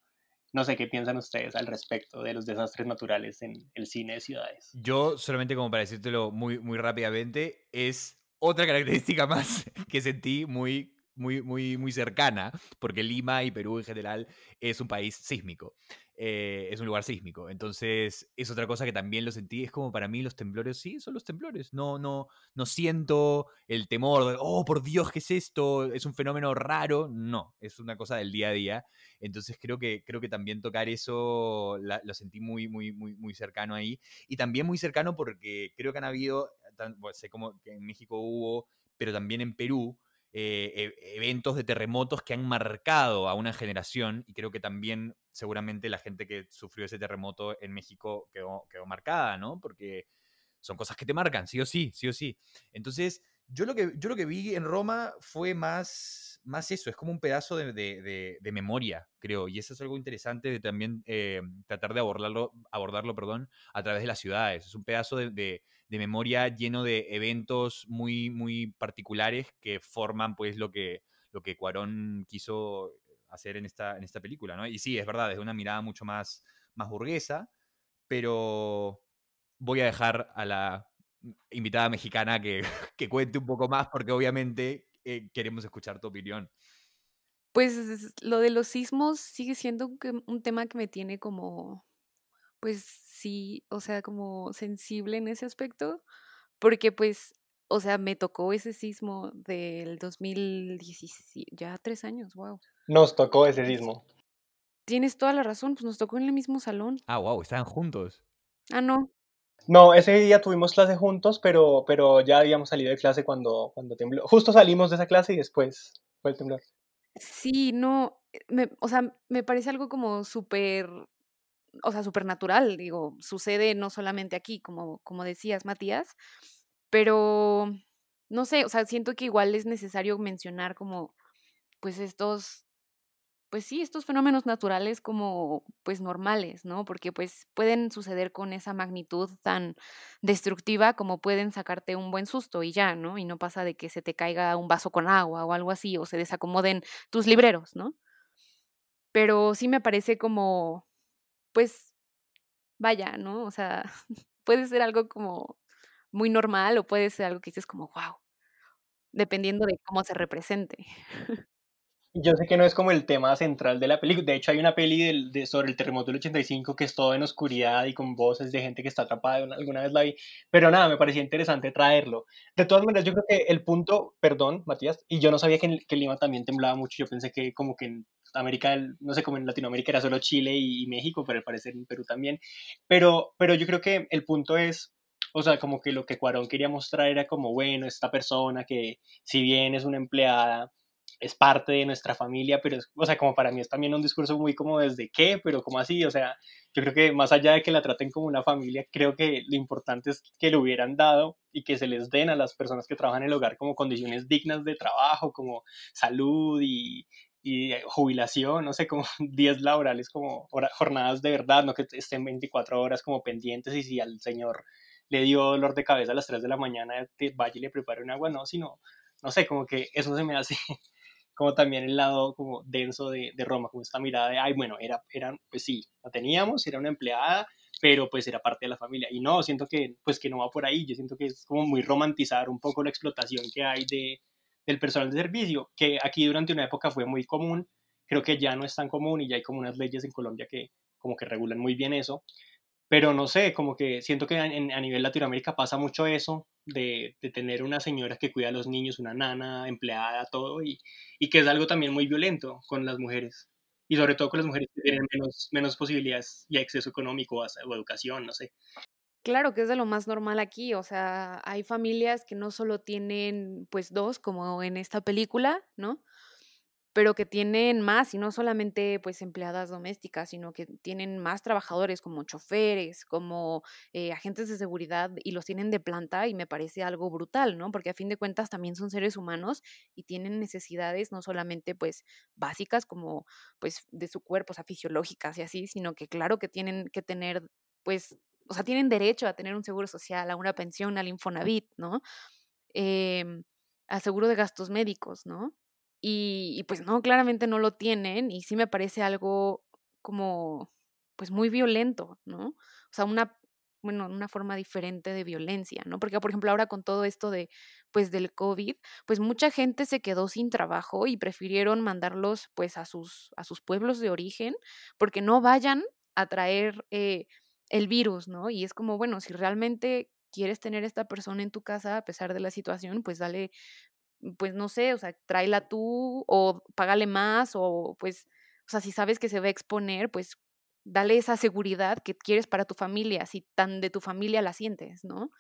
No sé qué piensan ustedes al respecto de los desastres naturales en el cine de ciudades. Yo, solamente como para decírtelo muy, muy rápidamente, es otra característica más que sentí muy, muy, muy, muy cercana, porque Lima y Perú en general es un país sísmico. Eh, es un lugar sísmico. Entonces, es otra cosa que también lo sentí. Es como para mí los temblores, sí, son los temblores. No, no, no siento el temor de, oh, por Dios, ¿qué es esto? Es un fenómeno raro. No, es una cosa del día a día. Entonces, creo que, creo que también tocar eso lo sentí muy, muy, muy, muy cercano ahí. Y también muy cercano porque creo que han habido, sé como en México hubo, pero también en Perú, eh, e, eventos de terremotos que han marcado a una generación y creo que también seguramente la gente que sufrió ese terremoto en México quedó, quedó marcada, ¿no? Porque son cosas que te marcan, sí o sí, sí o sí. Entonces, yo lo que, yo lo que vi en Roma fue más, más eso, es como un pedazo de, de, de, memoria, creo, y eso es algo interesante de también eh, tratar de abordarlo, abordarlo perdón, a través de las ciudades. Es un pedazo de, memoria lleno de eventos muy, muy particulares que forman pues lo que, lo que Cuarón quiso hacer en esta, en esta película, ¿no? Y sí, es verdad, desde una mirada mucho más, más burguesa, pero voy a dejar a la invitada mexicana que, que cuente un poco más, porque obviamente eh, queremos escuchar tu opinión. Pues lo de los sismos sigue siendo un tema que me tiene como, pues sí, o sea, como sensible en ese aspecto, porque pues, o sea, me tocó ese sismo del 2017, ya tres años, wow. Nos tocó ese sismo. Tienes toda la razón, pues nos tocó en el mismo salón. Ah, wow, estaban juntos. Ah, no, no, ese día tuvimos clase juntos, pero, pero ya habíamos salido de clase cuando, cuando tembló. Justo salimos de esa clase y después fue el temblor. Sí, no, me, o sea, me parece algo como súper, o sea, súper natural, digo, sucede no solamente aquí, como, como decías, Matías, pero no sé, o sea, siento que igual es necesario mencionar como, pues estos pues sí, estos fenómenos naturales como pues normales, ¿no? Porque pues pueden suceder con esa magnitud tan destructiva como pueden sacarte un buen susto y ya, ¿no? Y no pasa de que se te caiga un vaso con agua o algo así o se desacomoden tus libreros, ¿no? Pero sí me parece como, pues, vaya, ¿no? O sea, puede ser algo como muy normal o puede ser algo que dices como, wow, dependiendo de cómo se represente. Yo sé que no es como el tema central de la película. De hecho, hay una peli de, sobre el terremoto del 85 que es todo en oscuridad y con voces de gente que está atrapada. Alguna vez la vi. Pero nada, me parecía interesante traerlo. De todas maneras, yo creo que el punto, perdón, Matías, y yo no sabía que en, que Lima también temblaba mucho. Yo pensé que como que en América, no sé, como en Latinoamérica era solo Chile y, y México, pero al parecer en Perú también. Pero, pero yo creo que el punto es o sea, como que lo que Cuarón quería mostrar era como, bueno, esta persona que si bien es una empleada, es parte de nuestra familia, pero es, o sea, como para mí es también un discurso muy como desde qué, pero como así, o sea, yo creo que más allá de que la traten como una familia, creo que lo importante es que le hubieran dado y que se les den a las personas que trabajan en el hogar como condiciones dignas de trabajo, como salud y, y jubilación, no sé, como días laborales, como jornadas de verdad, no que estén 24 horas como pendientes y si al señor le dio dolor de cabeza a las 3 de la mañana, que vaya y le prepare un agua, no, sino, no sé, como que eso se me hace como también el lado como denso de, de Roma, como esta mirada de, ay, bueno, era, eran, pues sí, la teníamos, era una empleada, pero pues era parte de la familia. Y no, siento que, pues que no va por ahí, yo siento que es como muy romantizar un poco la explotación que hay de, del personal de servicio, que aquí durante una época fue muy común, creo que ya no es tan común y ya hay como unas leyes en Colombia que como que regulan muy bien eso, pero no sé, como que siento que a, nivel Latinoamérica pasa mucho eso de, de, tener una señora que cuida a los niños, una nana, empleada, todo, y, y, que es algo también muy violento con las mujeres, y sobre todo con las mujeres que tienen menos, menos posibilidades y acceso económico o educación, no sé. Claro que es de lo más normal aquí, o sea, hay familias que no solo tienen pues dos, como en esta película, ¿no? Pero que tienen más y no solamente pues empleadas domésticas, sino que tienen más trabajadores como choferes, como eh, agentes de seguridad y los tienen de planta y me parece algo brutal, ¿no? Porque a fin de cuentas también son seres humanos y tienen necesidades no solamente pues básicas como pues de su cuerpo, o sea, fisiológicas y así, sino que claro que tienen que tener pues o sea, tienen derecho a tener un seguro social, a una pensión, al Infonavit, ¿no? Eh, a seguro de gastos médicos, ¿no? Y, pues no, claramente no lo tienen y sí me parece algo como, pues muy violento, ¿no? O sea, una, bueno, una forma diferente de violencia, ¿no? Porque, por ejemplo, ahora con todo esto de, pues, del COVID, pues mucha gente se quedó sin trabajo y prefirieron mandarlos, pues, a sus, a sus pueblos de origen, porque no vayan a traer... Eh, el virus, ¿no? Y es como, bueno, si realmente quieres tener esta persona en tu casa a pesar de la situación, pues dale, pues no sé, o sea, tráela tú o págale más o pues, o sea, si sabes que se va a exponer, pues dale esa seguridad que quieres para tu familia, si tan de tu familia la sientes, ¿no?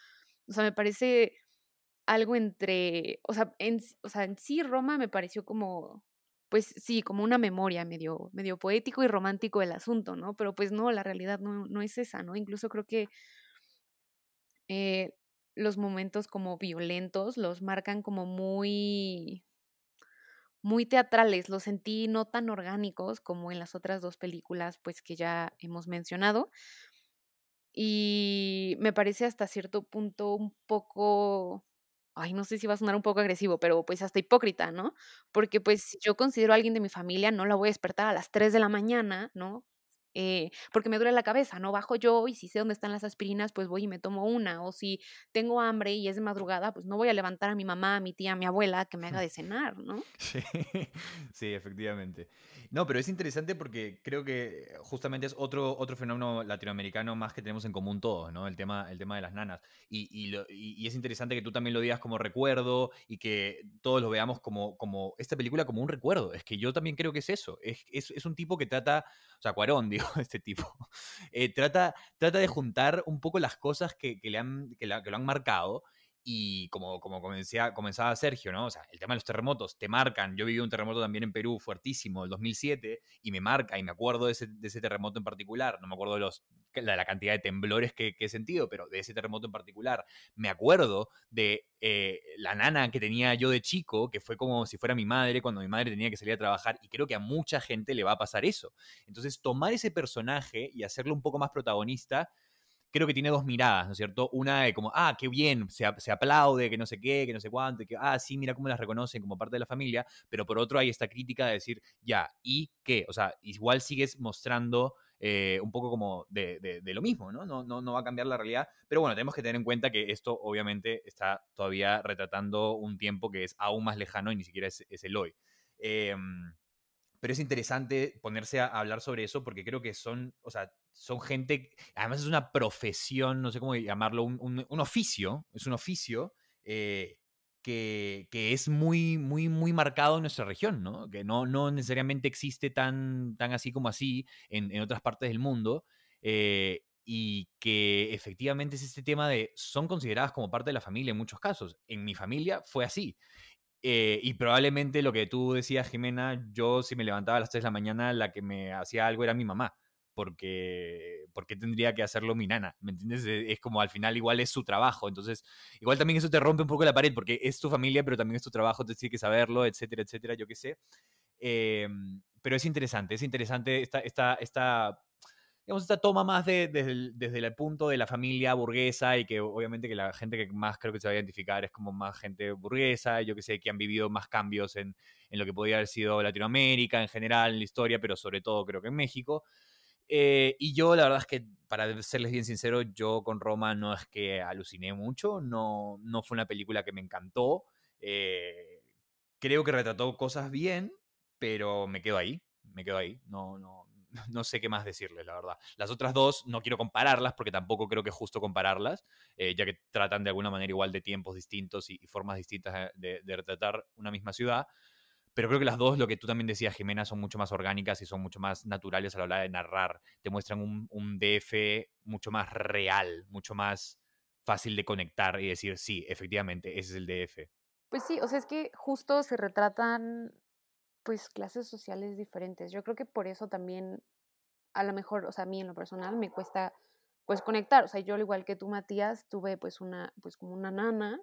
O sea, me parece algo entre, o sea, en, o sea, en sí Roma me pareció como pues sí, como una memoria medio, medio poético y romántico el asunto, ¿no? Pero pues no, la realidad no, no es esa, ¿no? Incluso creo que eh, los momentos como violentos los marcan como muy, muy teatrales, los sentí no tan orgánicos como en las otras dos películas, pues que ya hemos mencionado. Y me parece hasta cierto punto un poco ay, no sé si va a sonar un poco agresivo, pero pues hasta hipócrita, ¿no? Porque pues yo considero a alguien de mi familia, no la voy a despertar a las 3 de la mañana, ¿no? Eh, porque me duele la cabeza, no bajo yo y si sé dónde están las aspirinas, pues voy y me tomo una. O si tengo hambre y es de madrugada, pues no voy a levantar a mi mamá, a mi tía, a mi abuela que me haga de cenar, ¿no? Sí, sí, efectivamente. No, pero es interesante porque creo que justamente es otro, otro fenómeno latinoamericano más que tenemos en común todos, ¿no? El tema, el tema de las nanas. Y, y, lo, y, es interesante que tú también lo digas como recuerdo y que todos lo veamos como, como esta película como un recuerdo. Es que yo también creo que es eso. Es, es, es un tipo que trata, o sea, Cuarón, digo, este tipo, eh, trata, trata de juntar un poco las cosas que, que le han, que, la, que lo han marcado y como, como comencía, comenzaba Sergio, ¿no? O sea, el tema de los terremotos te marcan. Yo viví un terremoto también en Perú fuertísimo, el 2007, y me marca, y me acuerdo de ese, de ese terremoto en particular. No me acuerdo de, los, la cantidad de temblores que, que, he sentido, pero de ese terremoto en particular. Me acuerdo de eh, la nana que tenía yo de chico, que fue como si fuera mi madre cuando mi madre tenía que salir a trabajar, y creo que a mucha gente le va a pasar eso. Entonces, tomar ese personaje y hacerlo un poco más protagonista creo que tiene dos miradas, ¿no es cierto? Una de como, ah, qué bien, se, se, aplaude, que no sé qué, que no sé cuánto, que, ah, sí, mira cómo las reconocen como parte de la familia, pero por otro hay esta crítica de decir, ya, ¿y qué? O sea, igual sigues mostrando eh, un poco como de, de, de, lo mismo, ¿no? ¿no? ¿no? No va a cambiar la realidad, pero bueno, tenemos que tener en cuenta que esto obviamente está todavía retratando un tiempo que es aún más lejano y ni siquiera es, es el hoy. Eh, pero es interesante ponerse a hablar sobre eso porque creo que son, o sea, son gente, además es una profesión, no sé cómo llamarlo, un, un, un oficio, es un oficio eh, que, que, es muy, muy, muy marcado en nuestra región, ¿no? Que no, no necesariamente existe tan, tan así como así en, en otras partes del mundo. Eh, y que efectivamente es este tema de son consideradas como parte de la familia en muchos casos. En mi familia fue así. Eh, y probablemente lo que tú decías, Jimena, yo si me levantaba a las 3 de la mañana, la que me hacía algo era mi mamá. Porque, porque tendría que hacerlo mi nana, ¿me entiendes? E, Es como al final igual es su trabajo, entonces igual también eso te rompe un poco la pared porque es tu familia, pero también es tu trabajo, te tienes que saberlo, etcétera, etcétera, yo qué sé. Em, pero es interesante, es interesante esta, esta, esta, digamos, esta toma más de, desde, el, desde el punto de la familia burguesa y que obviamente que la gente que más creo que se va a identificar es como más gente burguesa, yo que sé, que han vivido más cambios en, en lo que podría haber sido Latinoamérica en general, en la historia, pero sobre todo creo que en México. Eh, y yo, la verdad es que, para serles bien sincero, yo con Roma no es que aluciné mucho, no, no fue una película que me encantó. Eh, creo que retrató cosas bien, pero me quedo ahí, me quedo ahí. No, no, no sé qué más decirles, la verdad. Las otras dos no quiero compararlas porque tampoco creo que es justo compararlas, eh, ya que tratan de alguna manera igual de tiempos distintos y, formas distintas de, de retratar una misma ciudad. Pero creo que las dos, lo que tú también decías, Jimena, son mucho más orgánicas y son mucho más naturales a la hora de narrar. Te muestran un, un DF mucho más real, mucho más fácil de conectar y decir, sí, efectivamente, ese es el DF. Pues sí, o sea, es que justo se retratan pues clases sociales diferentes. Yo creo que por eso también, a lo mejor, o sea, a mí en lo personal me cuesta pues conectar. O sea, yo al igual que tú, Matías, tuve pues una, pues como una nana,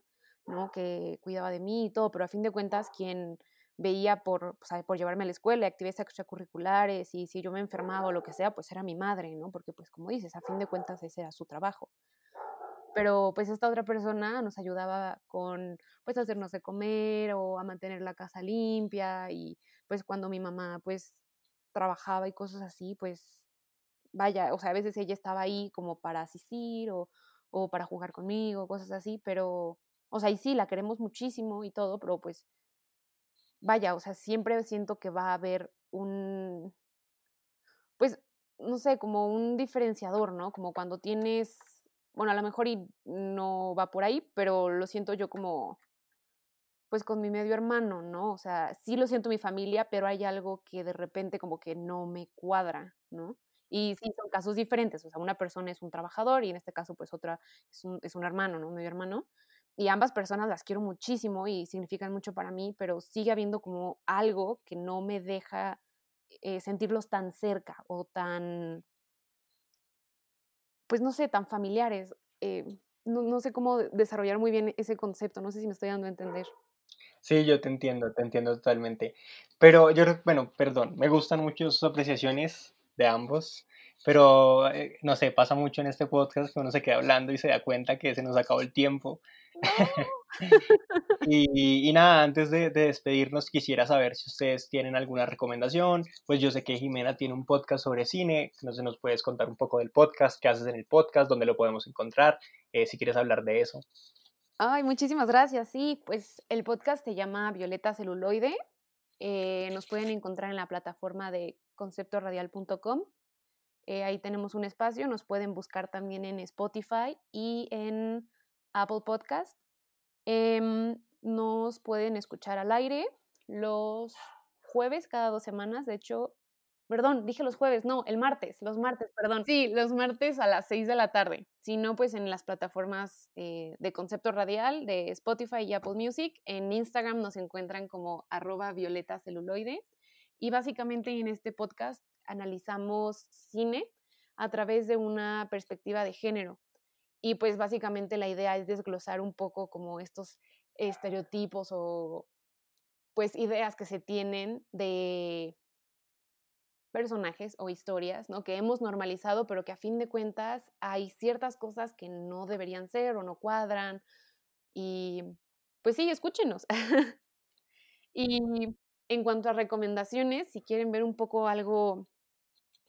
¿no? Que cuidaba de mí y todo, pero a fin de cuentas, quien veía por, sea, por llevarme a la escuela, actividades extracurriculares y si yo me enfermaba o lo que sea, pues era mi madre, ¿no? Porque pues como dices, a fin de cuentas ese era su trabajo. Pero pues esta otra persona nos ayudaba con pues hacernos de comer o a mantener la casa limpia y pues cuando mi mamá pues trabajaba y cosas así, pues vaya, o sea, a veces ella estaba ahí como para asistir o, o para jugar conmigo, cosas así, pero, o sea, y sí, la queremos muchísimo y todo, pero pues vaya, o sea, siempre siento que va a haber un, pues, no sé, como un diferenciador, ¿no? Como cuando tienes, bueno, a lo mejor y no va por ahí, pero lo siento yo como, pues con mi medio hermano, ¿no? O sea, sí lo siento mi familia, pero hay algo que de repente como que no me cuadra, ¿no? Y sí, son casos diferentes, o sea, una persona es un trabajador y en este caso pues otra es un, hermano, ¿no? Un medio hermano y ambas personas las quiero muchísimo y significan mucho para mí, pero sigue habiendo como algo que no me deja eh, sentirlos tan cerca o tan, pues no sé, tan familiares. Eh, no, sé cómo desarrollar muy bien ese concepto, no sé si me estoy dando a entender. Sí, yo te entiendo, te entiendo totalmente. Pero yo, bueno, perdón, me gustan mucho sus apreciaciones de ambos. Pero, eh, no sé, pasa mucho en este podcast que uno se queda hablando y se da cuenta que se nos acabó el tiempo. y, y, nada, antes de, de, despedirnos, quisiera saber si ustedes tienen alguna recomendación. Pues yo sé que Jimena tiene un podcast sobre cine. No sé, nos puedes contar un poco del podcast, qué haces en el podcast, dónde lo podemos encontrar, eh, si quieres hablar de eso. Ay, muchísimas gracias. Sí, pues el podcast se llama Violeta Celuloide. Eh, nos pueden encontrar en la plataforma de conceptoradial.com. Eh, ahí tenemos un espacio. Nos pueden buscar también en Spotify y en Apple Podcast. Eh, nos pueden escuchar al aire los jueves cada dos semanas. De hecho, perdón, dije los jueves, no, el martes, los martes, perdón. Sí, los martes a las seis de la tarde. Si no, pues en las plataformas eh, de concepto radial de Spotify y Apple Music. En Instagram nos encuentran como arroba violeta celuloide. Y básicamente en este podcast analizamos cine a través de una perspectiva de género. Y pues básicamente la idea es desglosar un poco como estos estereotipos o pues ideas que se tienen de personajes o historias, ¿no? Que hemos normalizado, pero que a fin de cuentas hay ciertas cosas que no deberían ser o no cuadran. Y pues sí, escúchenos. y en cuanto a recomendaciones, si quieren ver un poco algo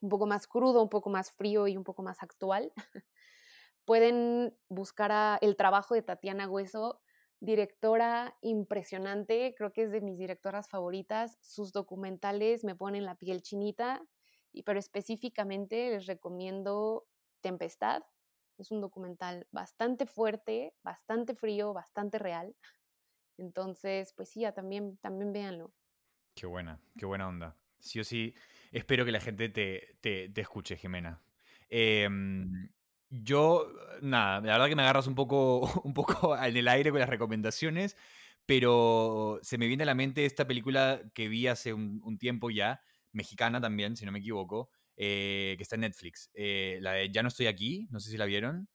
un poco más crudo, un poco más frío y un poco más actual, pueden buscar a el trabajo de Tatiana Hueso, directora impresionante, creo que es de mis directoras favoritas. Sus documentales me ponen la piel chinita, y, pero específicamente les recomiendo Tempestad. Es un documental bastante fuerte, bastante frío, bastante real. Entonces, pues sí, ya también, también véanlo. Qué buena, qué buena onda. Sí o sí, espero que la gente te, te, te escuche, Jimena. Eh, yo, nada, la verdad que me agarras un poco, un poco en el aire con las recomendaciones, pero se me viene a la mente esta película que vi hace un, tiempo ya, mexicana también, si no me equivoco, eh, que está en Netflix. Eh, la de Ya no estoy aquí, no sé si la vieron.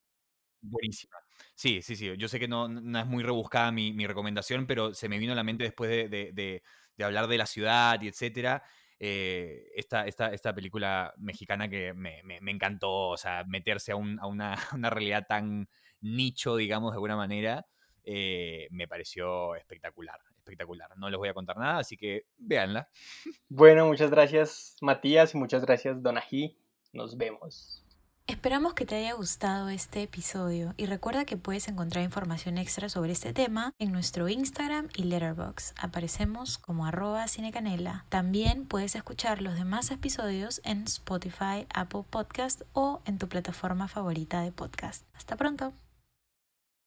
Buenísima. Sí, sí, sí. Yo sé que no, no es muy rebuscada mi, mi recomendación, pero se me vino a la mente después de, de- de- de hablar de la ciudad y etcétera. Eh, esta, esta, esta película mexicana que me, me- me encantó, o sea, meterse a, un- a una, una realidad tan nicho, digamos, de alguna manera, eh, me pareció espectacular, espectacular. No les voy a contar nada, así que véanla. Bueno, muchas gracias Matías y muchas gracias Donají. Nos vemos. Esperamos que te haya gustado este episodio y recuerda que puedes encontrar información extra sobre este tema en nuestro Instagram y Letterboxd. Aparecemos como arroba cinecanela. También puedes escuchar los demás episodios en Spotify, Apple Podcast o en tu plataforma favorita de podcast. Hasta pronto.